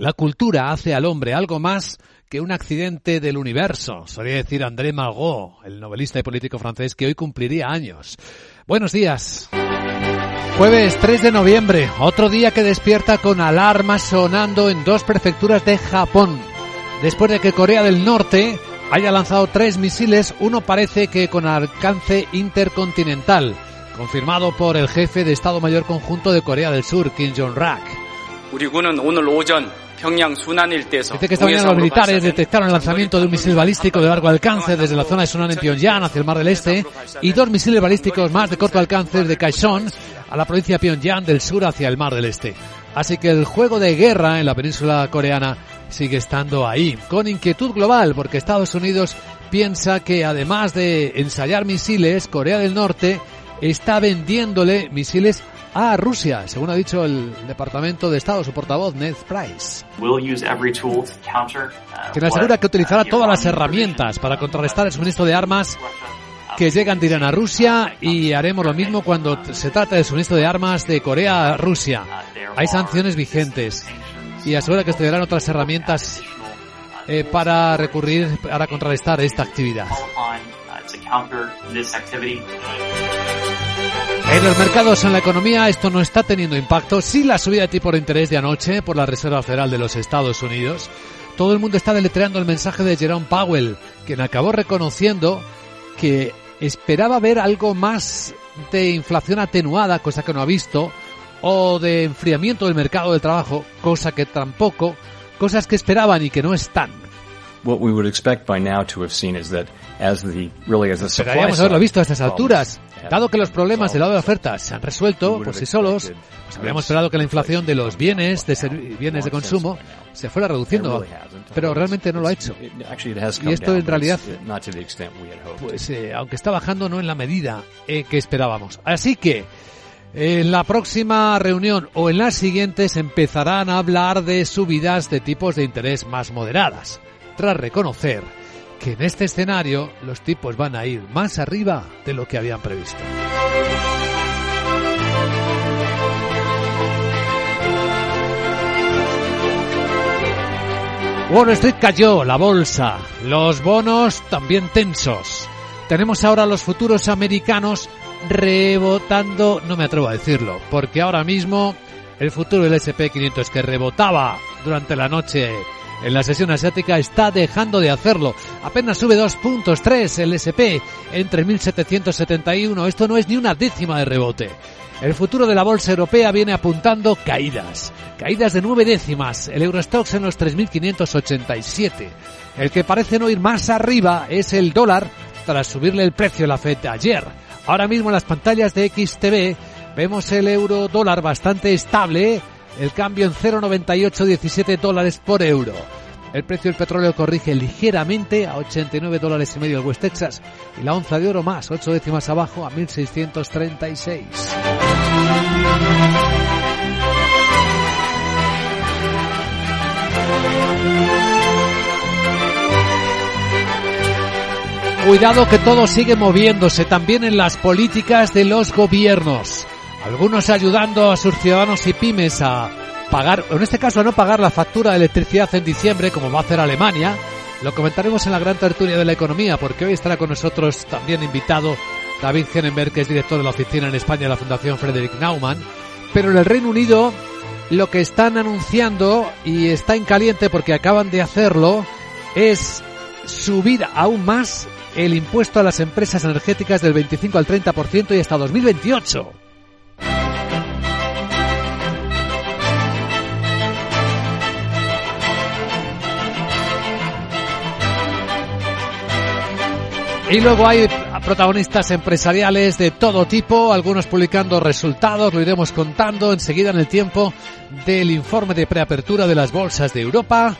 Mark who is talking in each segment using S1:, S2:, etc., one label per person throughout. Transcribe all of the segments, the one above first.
S1: La cultura hace al hombre algo más que un accidente del universo, solía decir André Malraux, el novelista y político francés que hoy cumpliría años. Buenos días. Jueves 3 de noviembre, otro día que despierta con alarmas sonando en dos prefecturas de Japón. Después de que Corea del Norte haya lanzado tres misiles, uno parece que con alcance intercontinental, confirmado por el jefe de Estado Mayor Conjunto de Corea del Sur, Kim Jong-rak. Dice que esta mañana los militares detectaron el lanzamiento de un misil balístico de largo alcance desde la zona de Sunan en Pyongyang hacia el Mar del Este y dos misiles balísticos más de corto alcance de Kaesong a la provincia de Pyongyang del sur hacia el Mar del Este. Así que el juego de guerra en la península coreana sigue estando ahí, con inquietud global, porque Estados Unidos piensa que además de ensayar misiles, Corea del Norte está vendiéndole misiles a Rusia, según ha dicho el Departamento de Estado, su portavoz, Ned Price. Quien asegura que utilizará todas las herramientas para contrarrestar el suministro de armas que llegan de Irán a Rusia y haremos lo mismo cuando se trata del suministro de armas de Corea a Rusia. Hay sanciones vigentes y asegura que estudiarán otras herramientas eh, para recurrir, para contrarrestar esta actividad. En los mercados, en la economía, esto no está teniendo impacto. Sí la subida de tipo de interés de anoche por la Reserva Federal de los Estados Unidos. Todo el mundo está deletreando el mensaje de Jerome Powell, quien acabó reconociendo que esperaba ver algo más de inflación atenuada, cosa que no ha visto, o de enfriamiento del mercado del trabajo, cosa que tampoco, cosas que esperaban y que no están.
S2: What we would expect by now to have seen is that as the really as the supply
S1: Esperaríamos haberlo visto a estas alturas. Dado que los problemas del lado de la oferta se han resuelto por sí solos, pues habríamos esperado que la inflación de los bienes, de bienes de consumo, se fuera reduciendo, pero realmente no lo ha hecho. Y esto en realidad, pues eh, aunque está bajando, no en la medida eh, que esperábamos. Así que en la próxima reunión o en las siguientes empezarán a hablar de subidas de tipos de interés más moderadas, tras reconocer que en este escenario los tipos van a ir más arriba de lo que habían previsto. Wall Street cayó, la bolsa, los bonos también tensos. Tenemos ahora los futuros americanos rebotando, no me atrevo a decirlo, porque ahora mismo el futuro del SP500 que rebotaba durante la noche en la sesión asiática está dejando de hacerlo. Apenas sube dos puntos tres el SP entre 1771. Esto no es ni una décima de rebote. El futuro de la bolsa europea viene apuntando caídas. Caídas de nueve décimas. El Eurostox en los 3.587. El que parece no ir más arriba es el dólar tras subirle el precio a la FED de ayer. Ahora mismo en las pantallas de XTV vemos el euro dólar bastante estable el cambio en 0,9817 dólares por euro. El precio del petróleo corrige ligeramente a 89 dólares y medio el West Texas y la onza de oro más, 8 décimas abajo a 1636. Cuidado que todo sigue moviéndose también en las políticas de los gobiernos algunos ayudando a sus ciudadanos y pymes a pagar, en este caso a no pagar la factura de electricidad en diciembre, como va a hacer Alemania. Lo comentaremos en la gran tertulia de la economía, porque hoy estará con nosotros también invitado David Genenberg, que es director de la oficina en España de la Fundación Frederick Naumann. Pero en el Reino Unido lo que están anunciando, y está en caliente porque acaban de hacerlo, es subir aún más el impuesto a las empresas energéticas del 25 al 30% y hasta 2028. Y luego hay protagonistas empresariales de todo tipo, algunos publicando resultados, lo iremos contando enseguida en el tiempo del informe de preapertura de las bolsas de Europa.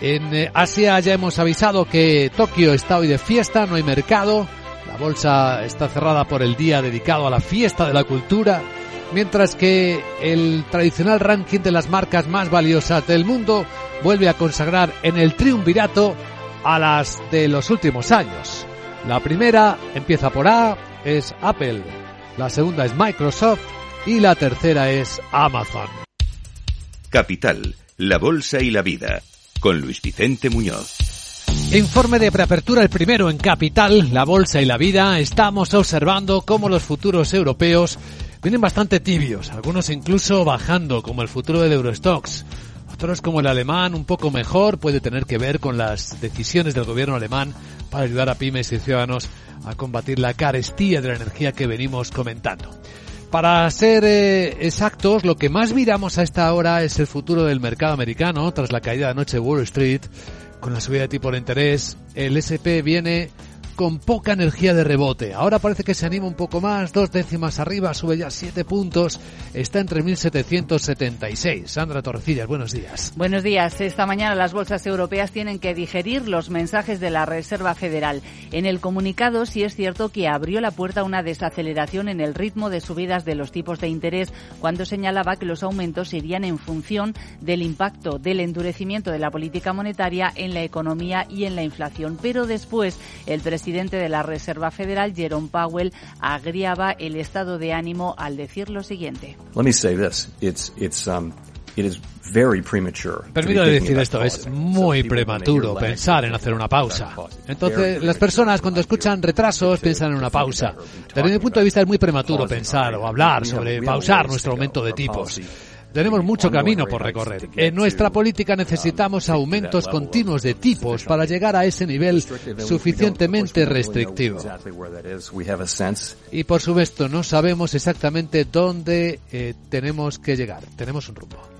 S1: En eh, Asia ya hemos avisado que Tokio está hoy de fiesta, no hay mercado, la bolsa está cerrada por el día dedicado a la fiesta de la cultura, mientras que el tradicional ranking de las marcas más valiosas del mundo vuelve a consagrar en el triunvirato a las de los últimos años. La primera empieza por A, es Apple. La segunda es Microsoft y la tercera es Amazon.
S3: Capital, La Bolsa y la Vida, con Luis Vicente Muñoz.
S1: Informe de preapertura, el primero en Capital, la Bolsa y la Vida. Estamos observando cómo los futuros europeos vienen bastante tibios, algunos incluso bajando, como el futuro del Eurostox. Otros, como el alemán, un poco mejor, puede tener que ver con las decisiones del gobierno alemán para ayudar a pymes y ciudadanos a combatir la carestía de la energía que venimos comentando. Para ser eh, exactos, lo que más miramos a esta hora es el futuro del mercado americano tras la caída de anoche de Wall Street. Con la subida de tipo de interés, el SP viene con poca energía de rebote. Ahora parece que se anima un poco más, dos décimas arriba, sube ya siete puntos, está entre 1776. Sandra Torrecillas, buenos días.
S4: Buenos días. Esta mañana las bolsas europeas tienen que digerir los mensajes de la Reserva Federal. En el comunicado sí es cierto que abrió la puerta a una desaceleración en el ritmo de subidas de los tipos de interés cuando señalaba que los aumentos irían en función del impacto del endurecimiento de la política monetaria en la economía y en la inflación. Pero después el presidente presidente de la Reserva Federal, Jerome Powell, agriaba el estado de ánimo al decir lo siguiente.
S1: Permítame decir esto, es muy prematuro pensar en hacer una pausa. Entonces, las personas cuando escuchan retrasos piensan en una pausa. Desde mi punto de vista es muy prematuro pensar o hablar sobre pausar nuestro aumento de tipos. Tenemos mucho camino por recorrer. En nuestra política necesitamos aumentos continuos de tipos para llegar a ese nivel suficientemente restrictivo. Y por supuesto, no sabemos exactamente dónde eh, tenemos que llegar. Tenemos un rumbo.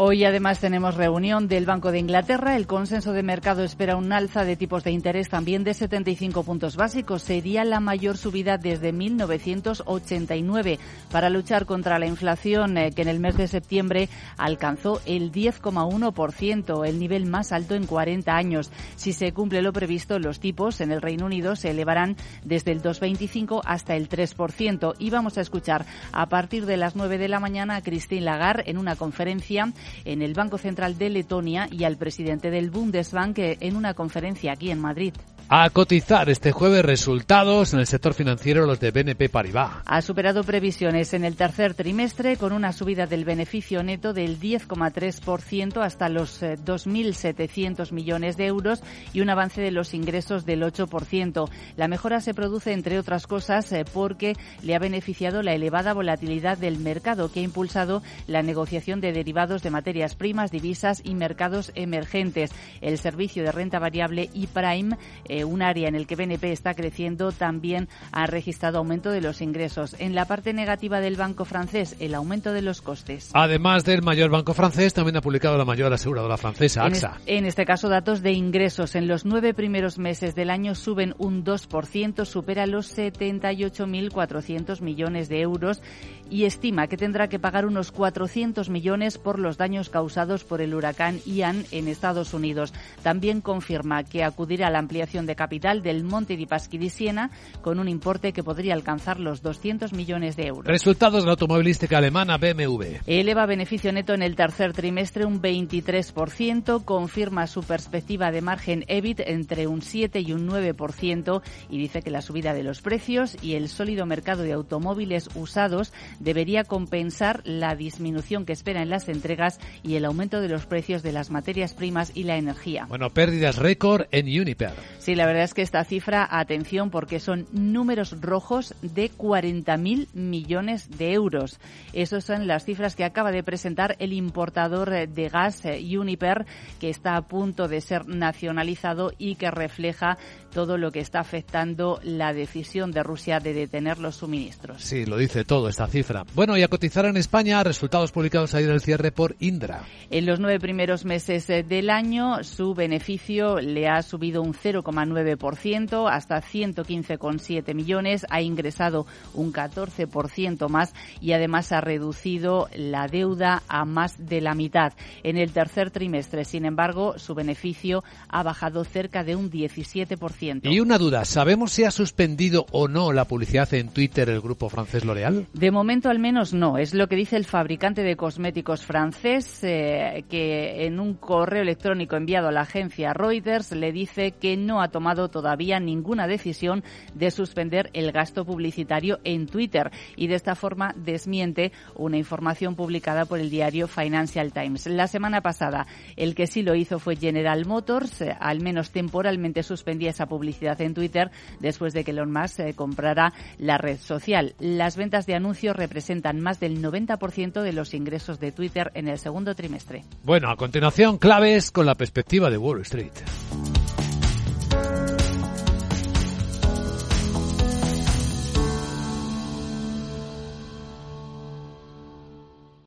S4: Hoy además tenemos reunión del Banco de Inglaterra. El consenso de mercado espera un alza de tipos de interés también de 75 puntos básicos. Sería la mayor subida desde 1989 para luchar contra la inflación eh, que en el mes de septiembre alcanzó el 10,1%, el nivel más alto en 40 años. Si se cumple lo previsto, los tipos en el Reino Unido se elevarán desde el 2,25 hasta el 3%. Y vamos a escuchar a partir de las 9 de la mañana a Christine Lagarde en una conferencia en el Banco Central de Letonia y al presidente del Bundesbank en una conferencia aquí en Madrid.
S1: A cotizar este jueves resultados en el sector financiero los de BNP Paribas.
S4: Ha superado previsiones en el tercer trimestre con una subida del beneficio neto del 10,3% hasta los 2.700 eh, millones de euros y un avance de los ingresos del 8%. La mejora se produce, entre otras cosas, eh, porque le ha beneficiado la elevada volatilidad del mercado que ha impulsado la negociación de derivados de materias primas, divisas y mercados emergentes. El servicio de renta variable y Prime eh, un área en el que BNP está creciendo, también ha registrado aumento de los ingresos. En la parte negativa del banco francés, el aumento de los costes.
S1: Además del mayor banco francés, también ha publicado la mayor aseguradora francesa, AXA.
S4: En, este caso, datos de ingresos. En los nueve primeros meses del año suben un 2%, supera los 78.400 millones de euros y estima que tendrá que pagar unos 400 millones por los daños causados por el huracán Ian en Estados Unidos. También confirma que acudirá a la ampliación de capital del Monte di Paschi di Siena con un importe que podría alcanzar los 200 millones de euros.
S1: Resultados de la automovilística alemana BMW.
S4: Eleva beneficio neto en el tercer trimestre un 23%, confirma su perspectiva de margen EBIT entre un 7 y un 9% y dice que la subida de los precios y el sólido mercado de automóviles usados debería compensar la disminución que espera en las entregas y el aumento de los precios de las materias primas y la energía.
S1: Bueno, pérdidas récord en Uniper.
S4: Sí, la verdad es que esta cifra, atención, porque son números rojos de 40.000 millones de euros. Esas son las cifras que acaba de presentar el importador de gas eh, Uniper, que está a punto de ser nacionalizado y que refleja todo lo que está afectando la decisión de Rusia de detener los suministros.
S1: Sí, lo dice todo esta cifra. Bueno, y a cotizar en España, resultados publicados ayer el cierre por Indra.
S4: En los nueve primeros meses eh, del año, su beneficio le ha subido un 0,9% hasta 115,7 millones, ha ingresado un 14% más y además ha reducido la deuda a más de la mitad. En el tercer trimestre, sin embargo, su beneficio ha bajado cerca de un 17%. 10%.
S1: Y una duda, ¿sabemos si ha suspendido o no la publicidad en Twitter el grupo francés L'Oréal?
S4: De momento al menos no, es lo que dice el fabricante de cosméticos francés, eh, que en un correo electrónico enviado a la agencia Reuters le dice que no ha tomado todavía ninguna decisión de suspender el gasto publicitario en Twitter y de esta forma desmiente una información publicada por el diario Financial Times. La semana pasada el que sí lo hizo fue General Motors, eh, al menos temporalmente suspendía esa publicidad en Twitter después de que Elon Musk eh, comprara la red social. Las ventas de anuncios representan más del 90% de los ingresos de Twitter en el segundo trimestre.
S1: Bueno, a continuación, claves con la perspectiva de Wall Street.